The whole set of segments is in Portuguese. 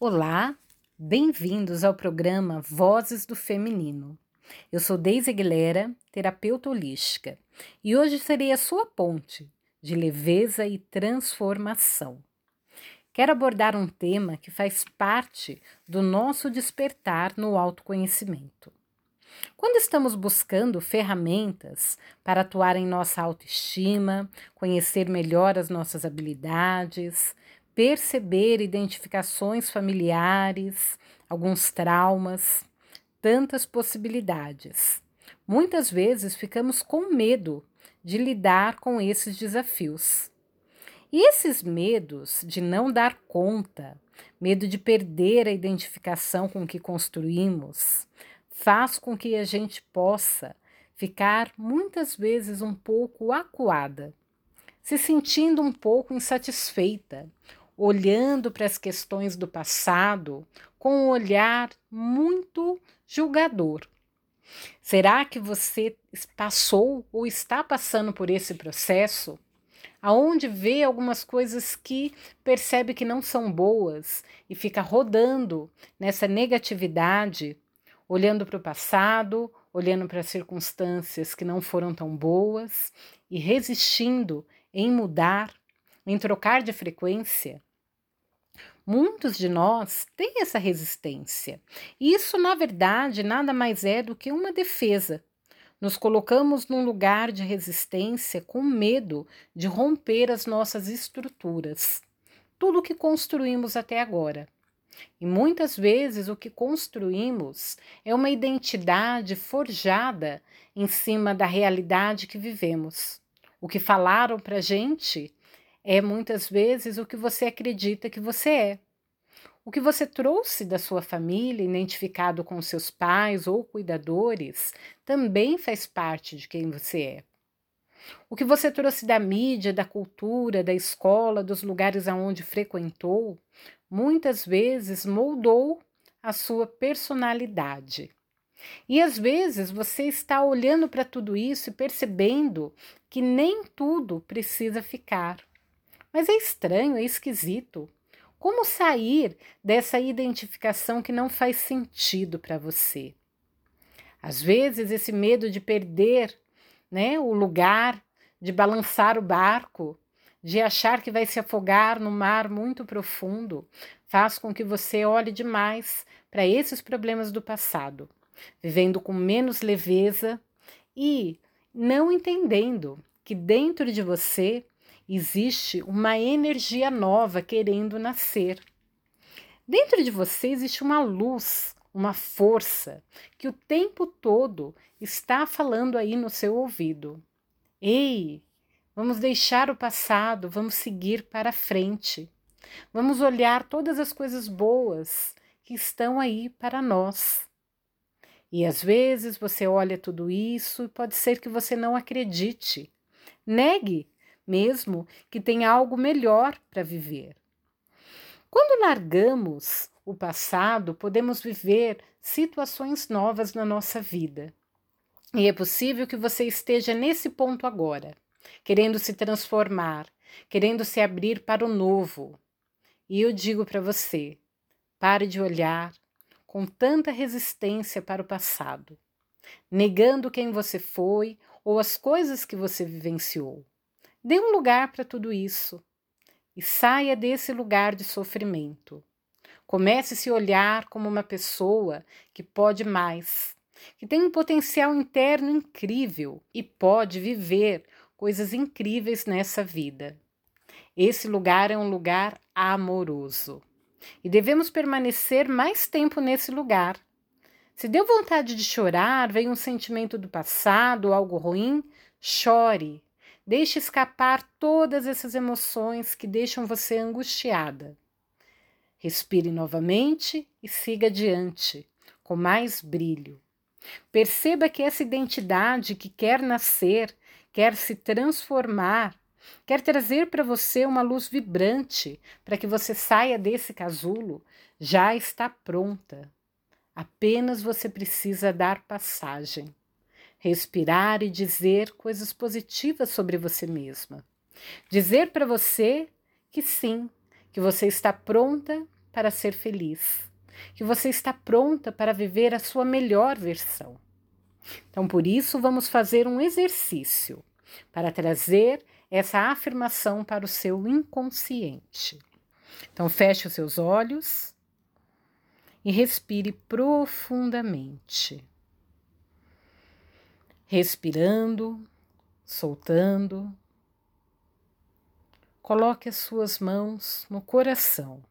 Olá, bem-vindos ao programa Vozes do Feminino. Eu sou Deise Aguilera, terapeuta holística, e hoje serei a sua ponte de leveza e transformação. Quero abordar um tema que faz parte do nosso despertar no autoconhecimento. Quando estamos buscando ferramentas para atuar em nossa autoestima, conhecer melhor as nossas habilidades, perceber identificações familiares, alguns traumas, tantas possibilidades. Muitas vezes ficamos com medo de lidar com esses desafios. E esses medos de não dar conta, medo de perder a identificação com o que construímos, faz com que a gente possa ficar muitas vezes um pouco acuada, se sentindo um pouco insatisfeita olhando para as questões do passado com um olhar muito julgador. Será que você passou ou está passando por esse processo? Aonde vê algumas coisas que percebe que não são boas e fica rodando nessa negatividade, olhando para o passado, olhando para circunstâncias que não foram tão boas e resistindo em mudar, em trocar de frequência? Muitos de nós têm essa resistência. Isso, na verdade, nada mais é do que uma defesa. Nos colocamos num lugar de resistência com medo de romper as nossas estruturas, tudo o que construímos até agora. E muitas vezes o que construímos é uma identidade forjada em cima da realidade que vivemos. O que falaram para gente é muitas vezes o que você acredita que você é. O que você trouxe da sua família, identificado com seus pais ou cuidadores, também faz parte de quem você é. O que você trouxe da mídia, da cultura, da escola, dos lugares aonde frequentou, muitas vezes moldou a sua personalidade. E às vezes você está olhando para tudo isso e percebendo que nem tudo precisa ficar. Mas é estranho, é esquisito. Como sair dessa identificação que não faz sentido para você? Às vezes, esse medo de perder né, o lugar, de balançar o barco, de achar que vai se afogar no mar muito profundo, faz com que você olhe demais para esses problemas do passado, vivendo com menos leveza e não entendendo que dentro de você Existe uma energia nova querendo nascer. Dentro de você existe uma luz, uma força que o tempo todo está falando aí no seu ouvido. Ei, vamos deixar o passado, vamos seguir para frente. Vamos olhar todas as coisas boas que estão aí para nós. E às vezes você olha tudo isso e pode ser que você não acredite. Negue mesmo que tenha algo melhor para viver. Quando largamos o passado, podemos viver situações novas na nossa vida. E é possível que você esteja nesse ponto agora, querendo se transformar, querendo se abrir para o novo. E eu digo para você: pare de olhar com tanta resistência para o passado, negando quem você foi ou as coisas que você vivenciou. Dê um lugar para tudo isso e saia desse lugar de sofrimento. Comece a se olhar como uma pessoa que pode mais, que tem um potencial interno incrível e pode viver coisas incríveis nessa vida. Esse lugar é um lugar amoroso e devemos permanecer mais tempo nesse lugar. Se deu vontade de chorar, veio um sentimento do passado, algo ruim, chore, Deixe escapar todas essas emoções que deixam você angustiada. Respire novamente e siga adiante, com mais brilho. Perceba que essa identidade que quer nascer, quer se transformar, quer trazer para você uma luz vibrante para que você saia desse casulo, já está pronta. Apenas você precisa dar passagem respirar e dizer coisas positivas sobre você mesma. Dizer para você que sim, que você está pronta para ser feliz, que você está pronta para viver a sua melhor versão. Então, por isso, vamos fazer um exercício para trazer essa afirmação para o seu inconsciente. Então, feche os seus olhos e respire profundamente. Respirando, soltando. Coloque as suas mãos no coração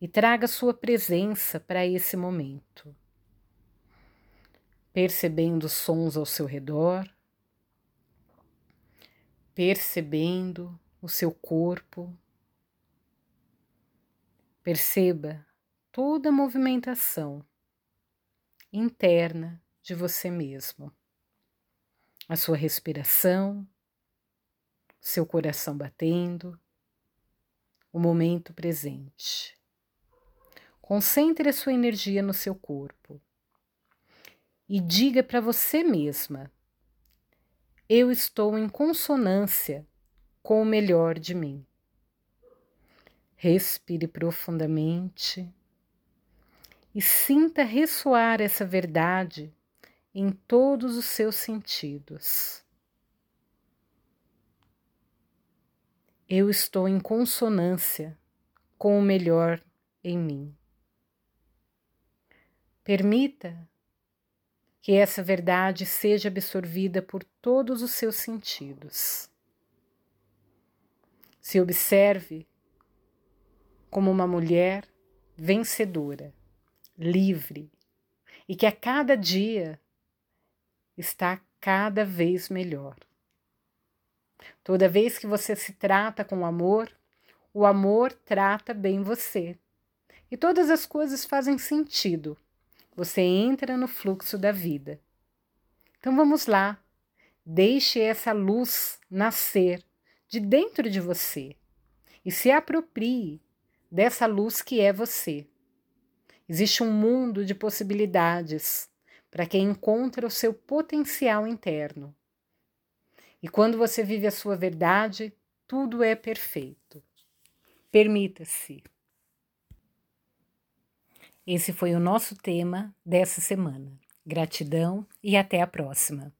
e traga sua presença para esse momento, percebendo os sons ao seu redor, percebendo o seu corpo. Perceba toda a movimentação interna de você mesmo. A sua respiração, seu coração batendo, o momento presente. Concentre a sua energia no seu corpo e diga para você mesma: Eu estou em consonância com o melhor de mim. Respire profundamente e sinta ressoar essa verdade em todos os seus sentidos. Eu estou em consonância com o melhor em mim. Permita que essa verdade seja absorvida por todos os seus sentidos. Se observe como uma mulher vencedora livre e que a cada dia está cada vez melhor. Toda vez que você se trata com amor, o amor trata bem você. E todas as coisas fazem sentido. Você entra no fluxo da vida. Então vamos lá. Deixe essa luz nascer de dentro de você e se aproprie dessa luz que é você. Existe um mundo de possibilidades para quem encontra o seu potencial interno. E quando você vive a sua verdade, tudo é perfeito. Permita-se. Esse foi o nosso tema dessa semana. Gratidão e até a próxima.